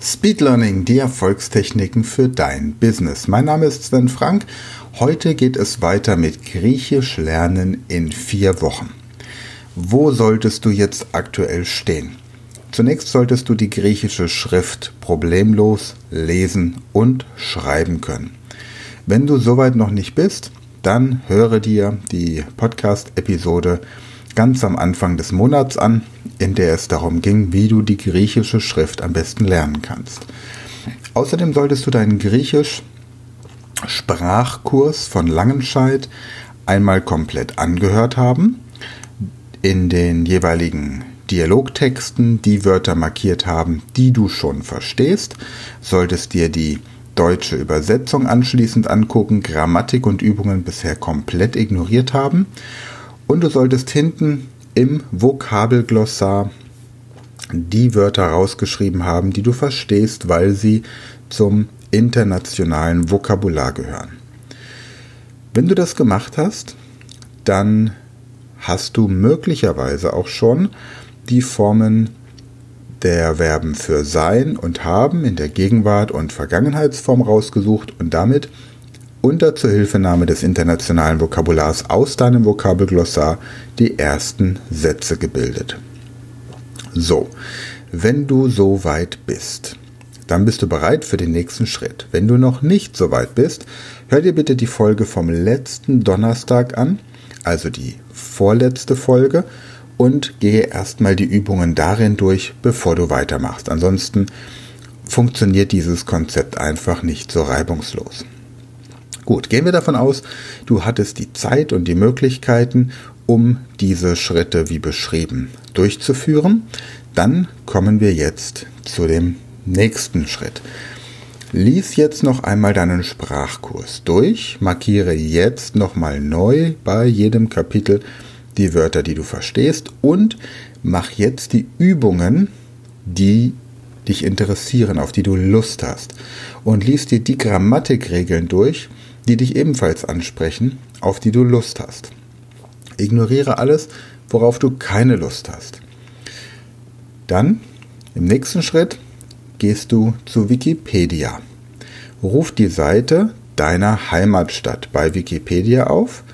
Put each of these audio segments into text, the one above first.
Speed Learning, die Erfolgstechniken für dein Business. Mein Name ist Sven Frank. Heute geht es weiter mit Griechisch lernen in vier Wochen. Wo solltest du jetzt aktuell stehen? Zunächst solltest du die griechische Schrift problemlos lesen und schreiben können. Wenn du soweit noch nicht bist, dann höre dir die Podcast-Episode ganz am Anfang des Monats an, in der es darum ging, wie du die griechische Schrift am besten lernen kannst. Außerdem solltest du deinen Griechisch Sprachkurs von Langenscheid einmal komplett angehört haben, in den jeweiligen Dialogtexten die Wörter markiert haben, die du schon verstehst, solltest dir die deutsche Übersetzung anschließend angucken, Grammatik und Übungen bisher komplett ignoriert haben und du solltest hinten im Vokabelglossar die Wörter rausgeschrieben haben, die du verstehst, weil sie zum internationalen Vokabular gehören. Wenn du das gemacht hast, dann hast du möglicherweise auch schon die Formen der Verben für sein und haben in der Gegenwart und Vergangenheitsform rausgesucht und damit unter Zuhilfenahme des internationalen Vokabulars aus deinem Vokabelglossar die ersten Sätze gebildet. So, wenn du so weit bist, dann bist du bereit für den nächsten Schritt. Wenn du noch nicht so weit bist, hör dir bitte die Folge vom letzten Donnerstag an, also die vorletzte Folge, und gehe erstmal die Übungen darin durch, bevor du weitermachst. Ansonsten funktioniert dieses Konzept einfach nicht so reibungslos. Gut, gehen wir davon aus, du hattest die Zeit und die Möglichkeiten, um diese Schritte wie beschrieben durchzuführen. Dann kommen wir jetzt zu dem nächsten Schritt. Lies jetzt noch einmal deinen Sprachkurs durch, markiere jetzt nochmal neu bei jedem Kapitel die Wörter, die du verstehst und mach jetzt die Übungen, die dich interessieren, auf die du Lust hast. Und lies dir die Grammatikregeln durch, die dich ebenfalls ansprechen, auf die du Lust hast. Ignoriere alles, worauf du keine Lust hast. Dann, im nächsten Schritt, gehst du zu Wikipedia. Ruf die Seite deiner Heimatstadt bei Wikipedia auf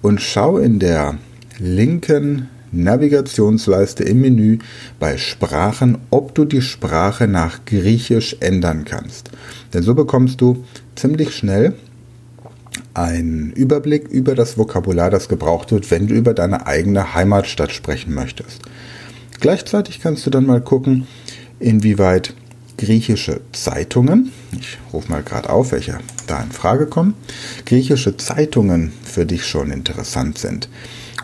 und schau in der linken Navigationsleiste im Menü bei Sprachen, ob du die Sprache nach Griechisch ändern kannst. Denn so bekommst du ziemlich schnell einen Überblick über das Vokabular, das gebraucht wird, wenn du über deine eigene Heimatstadt sprechen möchtest. Gleichzeitig kannst du dann mal gucken, inwieweit griechische Zeitungen, ich rufe mal gerade auf, welche da in Frage kommen, griechische Zeitungen für dich schon interessant sind.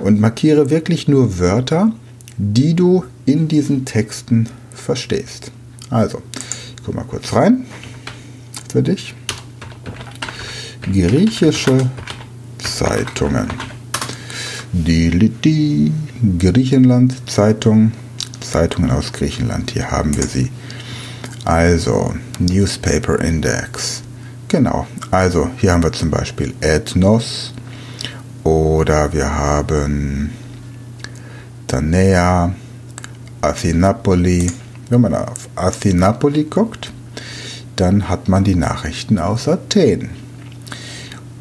Und markiere wirklich nur Wörter, die du in diesen Texten verstehst. Also, ich gucke mal kurz rein für dich griechische Zeitungen. Die, Griechenland Zeitung, Zeitungen aus Griechenland, hier haben wir sie. Also, Newspaper Index. Genau, also hier haben wir zum Beispiel Ethnos oder wir haben Tanea, Athenapoli. Wenn man auf Athenapoli guckt, dann hat man die Nachrichten aus Athen.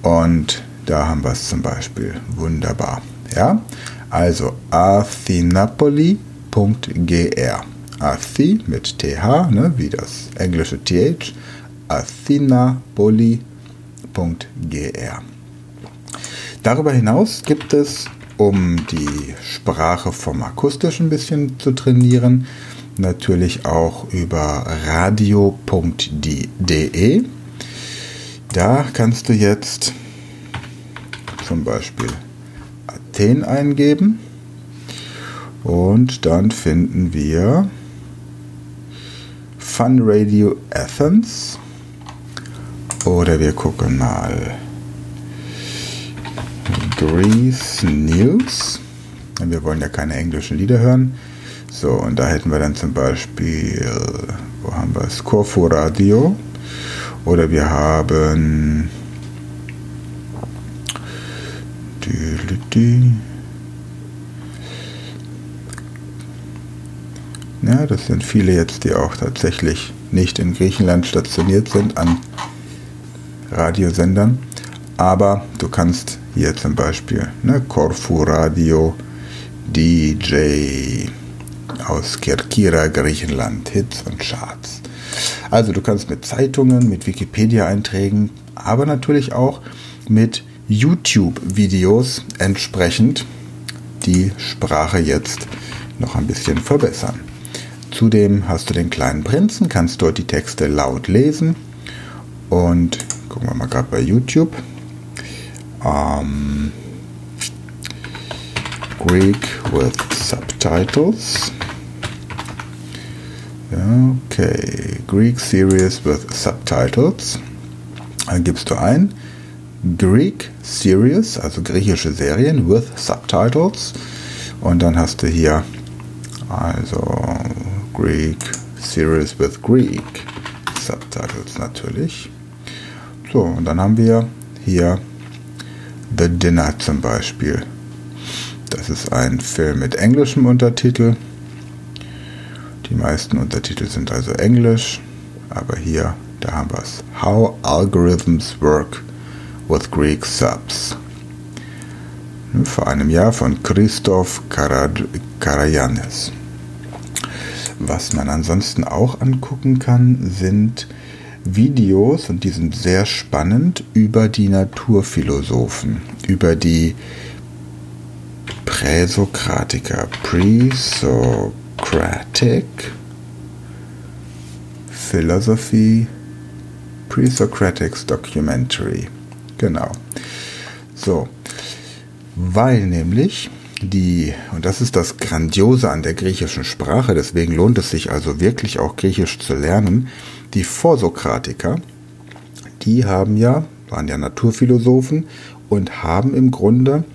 Und da haben wir es zum Beispiel. Wunderbar. Ja, also athenapoli.gr. Athi mit TH, ne, wie das englische TH. athenapoli.gr. Darüber hinaus gibt es, um die Sprache vom Akustischen ein bisschen zu trainieren, natürlich auch über radio.de da kannst du jetzt zum Beispiel Athen eingeben und dann finden wir Fun Radio Athens oder wir gucken mal Greece News. Wir wollen ja keine englischen Lieder hören. So, und da hätten wir dann zum Beispiel, wo haben wir es? Corfu Radio. Oder wir haben ja, Ja, das sind viele jetzt, die auch tatsächlich nicht in Griechenland stationiert sind an Radiosendern. Aber du kannst hier zum Beispiel ne, Corfu Radio, DJ aus Kirkira, Griechenland, Hits und Charts. Also du kannst mit Zeitungen, mit Wikipedia-Einträgen, aber natürlich auch mit YouTube-Videos entsprechend die Sprache jetzt noch ein bisschen verbessern. Zudem hast du den kleinen Prinzen, kannst dort die Texte laut lesen und gucken wir mal gerade bei YouTube. Ähm, Greek with Subtitles. Okay, Greek Series with Subtitles. Dann gibst du ein Greek Series, also griechische Serien with Subtitles. Und dann hast du hier also Greek Series with Greek Subtitles natürlich. So, und dann haben wir hier The Dinner zum Beispiel. Das ist ein Film mit englischem Untertitel. Die meisten Untertitel sind also englisch, aber hier, da haben wir es. How Algorithms Work with Greek Subs. Vor einem Jahr von Christoph Karayanis. Was man ansonsten auch angucken kann, sind Videos, und die sind sehr spannend, über die Naturphilosophen, über die Präsokratiker, Presocratic Philosophy, Presocratics Documentary. Genau. So, weil nämlich die, und das ist das Grandiose an der griechischen Sprache, deswegen lohnt es sich also wirklich auch Griechisch zu lernen, die Vorsokratiker, die haben ja, waren ja Naturphilosophen und haben im Grunde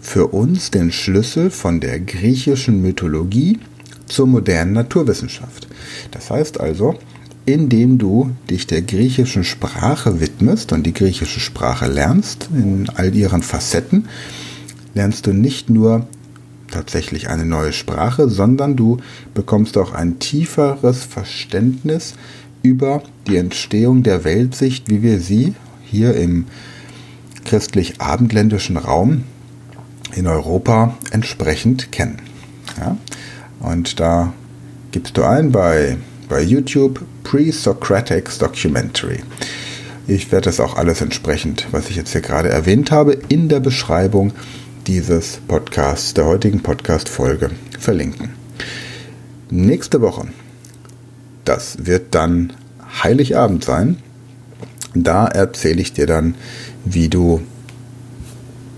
für uns den Schlüssel von der griechischen Mythologie zur modernen Naturwissenschaft. Das heißt also, indem du dich der griechischen Sprache widmest und die griechische Sprache lernst in all ihren Facetten, lernst du nicht nur tatsächlich eine neue Sprache, sondern du bekommst auch ein tieferes Verständnis über die Entstehung der Weltsicht, wie wir sie hier im christlich-abendländischen Raum in Europa entsprechend kennen. Ja? Und da gibst du ein bei, bei YouTube Pre-Socratics Documentary. Ich werde das auch alles entsprechend, was ich jetzt hier gerade erwähnt habe, in der Beschreibung dieses Podcasts, der heutigen Podcast-Folge verlinken. Nächste Woche, das wird dann Heiligabend sein. Da erzähle ich dir dann, wie du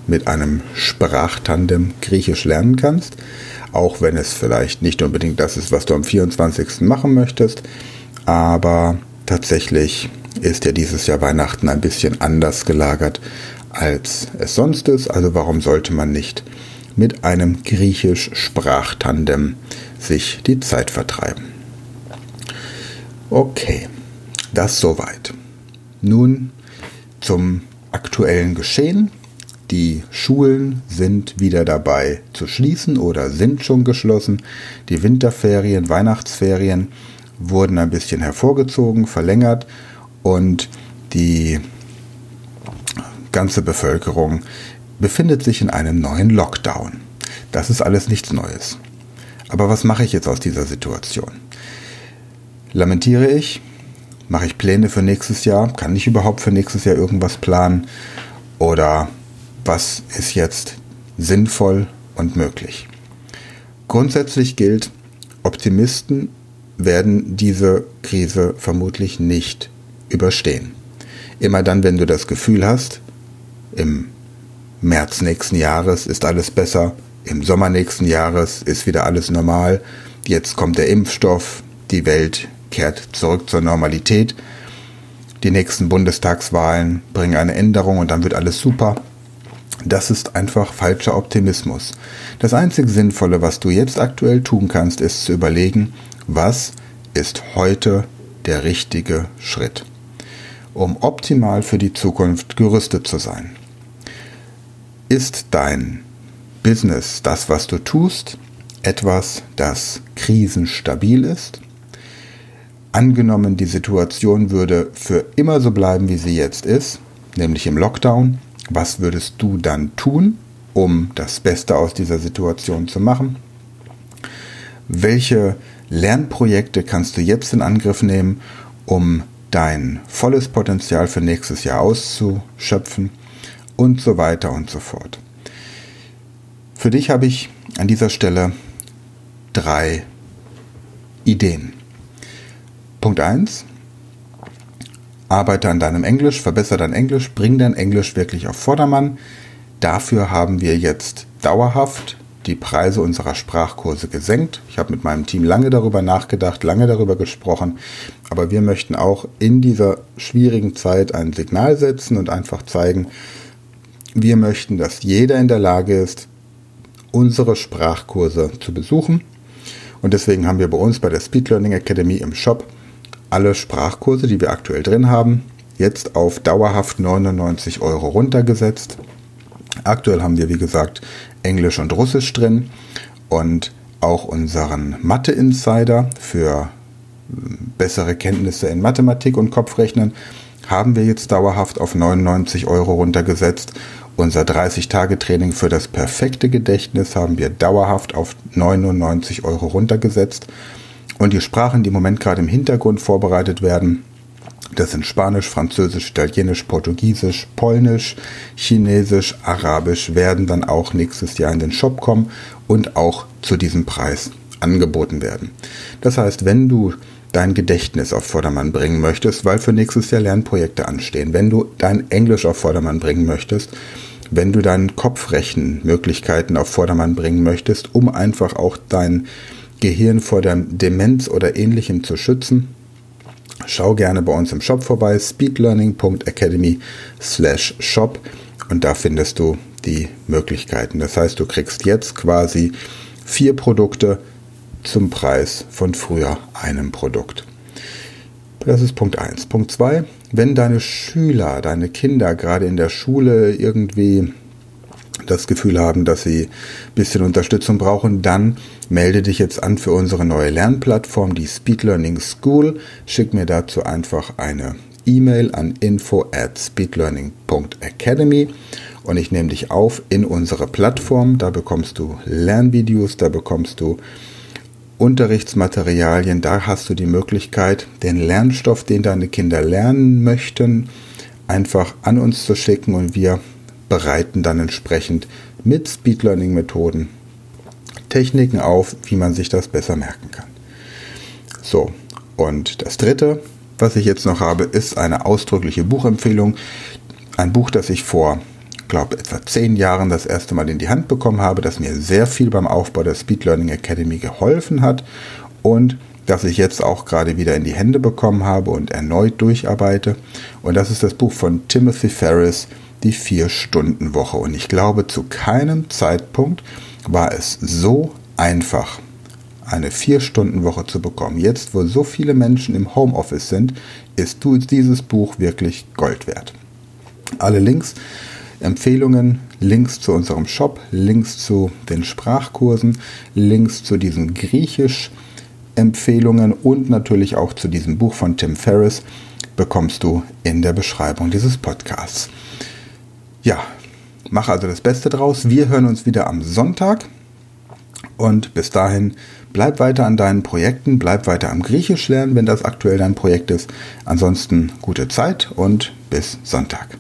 mit einem Sprachtandem Griechisch lernen kannst, auch wenn es vielleicht nicht unbedingt das ist, was du am 24. machen möchtest, aber tatsächlich ist ja dieses Jahr Weihnachten ein bisschen anders gelagert als es sonst ist. Also warum sollte man nicht mit einem Griechisch-Sprachtandem sich die Zeit vertreiben? Okay, das soweit. Nun zum aktuellen Geschehen. Die Schulen sind wieder dabei zu schließen oder sind schon geschlossen. Die Winterferien, Weihnachtsferien wurden ein bisschen hervorgezogen, verlängert und die ganze Bevölkerung befindet sich in einem neuen Lockdown. Das ist alles nichts Neues. Aber was mache ich jetzt aus dieser Situation? Lamentiere ich? Mache ich Pläne für nächstes Jahr? Kann ich überhaupt für nächstes Jahr irgendwas planen? Oder was ist jetzt sinnvoll und möglich? Grundsätzlich gilt, Optimisten werden diese Krise vermutlich nicht überstehen. Immer dann, wenn du das Gefühl hast, im März nächsten Jahres ist alles besser, im Sommer nächsten Jahres ist wieder alles normal, jetzt kommt der Impfstoff, die Welt kehrt zurück zur Normalität, die nächsten Bundestagswahlen bringen eine Änderung und dann wird alles super. Das ist einfach falscher Optimismus. Das einzig Sinnvolle, was du jetzt aktuell tun kannst, ist zu überlegen, was ist heute der richtige Schritt, um optimal für die Zukunft gerüstet zu sein. Ist dein Business, das, was du tust, etwas, das krisenstabil ist. Angenommen, die Situation würde für immer so bleiben, wie sie jetzt ist, nämlich im Lockdown, was würdest du dann tun, um das Beste aus dieser Situation zu machen? Welche Lernprojekte kannst du jetzt in Angriff nehmen, um dein volles Potenzial für nächstes Jahr auszuschöpfen und so weiter und so fort. Für dich habe ich an dieser Stelle drei Ideen. Punkt 1. Arbeite an deinem Englisch, verbessere dein Englisch, bring dein Englisch wirklich auf Vordermann. Dafür haben wir jetzt dauerhaft die Preise unserer Sprachkurse gesenkt. Ich habe mit meinem Team lange darüber nachgedacht, lange darüber gesprochen, aber wir möchten auch in dieser schwierigen Zeit ein Signal setzen und einfach zeigen, wir möchten, dass jeder in der Lage ist, unsere Sprachkurse zu besuchen. Und deswegen haben wir bei uns bei der Speed Learning Academy im Shop alle Sprachkurse, die wir aktuell drin haben, jetzt auf dauerhaft 99 Euro runtergesetzt. Aktuell haben wir, wie gesagt, Englisch und Russisch drin und auch unseren Mathe-Insider für bessere Kenntnisse in Mathematik und Kopfrechnen haben wir jetzt dauerhaft auf 99 Euro runtergesetzt. Unser 30-Tage-Training für das perfekte Gedächtnis haben wir dauerhaft auf 99 Euro runtergesetzt. Und die Sprachen, die im Moment gerade im Hintergrund vorbereitet werden, das sind Spanisch, Französisch, Italienisch, Portugiesisch, Polnisch, Chinesisch, Arabisch, werden dann auch nächstes Jahr in den Shop kommen und auch zu diesem Preis angeboten werden. Das heißt, wenn du dein Gedächtnis auf Vordermann bringen möchtest, weil für nächstes Jahr Lernprojekte anstehen, wenn du dein Englisch auf Vordermann bringen möchtest, wenn du deinen Kopfrechenmöglichkeiten auf Vordermann bringen möchtest, um einfach auch dein Gehirn vor der Demenz oder ähnlichem zu schützen, schau gerne bei uns im Shop vorbei, speedlearning.academy shop und da findest du die Möglichkeiten. Das heißt, du kriegst jetzt quasi vier Produkte zum Preis von früher einem Produkt. Das ist Punkt 1. Punkt 2, wenn deine Schüler, deine Kinder gerade in der Schule irgendwie das Gefühl haben, dass sie ein bisschen Unterstützung brauchen, dann melde dich jetzt an für unsere neue Lernplattform, die Speed Learning School. Schick mir dazu einfach eine E-Mail an info at speedlearning.academy und ich nehme dich auf in unsere Plattform. Da bekommst du Lernvideos, da bekommst du Unterrichtsmaterialien, da hast du die Möglichkeit, den Lernstoff, den deine Kinder lernen möchten, einfach an uns zu schicken und wir bereiten dann entsprechend mit Speed Learning Methoden Techniken auf, wie man sich das besser merken kann. So, und das dritte, was ich jetzt noch habe, ist eine ausdrückliche Buchempfehlung. Ein Buch, das ich vor, glaube etwa zehn Jahren das erste Mal in die Hand bekommen habe, das mir sehr viel beim Aufbau der Speed Learning Academy geholfen hat und das ich jetzt auch gerade wieder in die Hände bekommen habe und erneut durcharbeite. Und das ist das Buch von Timothy Ferris, die Vier-Stunden-Woche. Und ich glaube, zu keinem Zeitpunkt war es so einfach, eine Vier-Stunden-Woche zu bekommen. Jetzt, wo so viele Menschen im Homeoffice sind, ist dieses Buch wirklich Gold wert. Alle Links, Empfehlungen, Links zu unserem Shop, Links zu den Sprachkursen, Links zu diesen Griechisch-Empfehlungen und natürlich auch zu diesem Buch von Tim Ferriss bekommst du in der Beschreibung dieses Podcasts. Ja, mach also das Beste draus. Wir hören uns wieder am Sonntag. Und bis dahin, bleib weiter an deinen Projekten, bleib weiter am Griechisch lernen, wenn das aktuell dein Projekt ist. Ansonsten gute Zeit und bis Sonntag.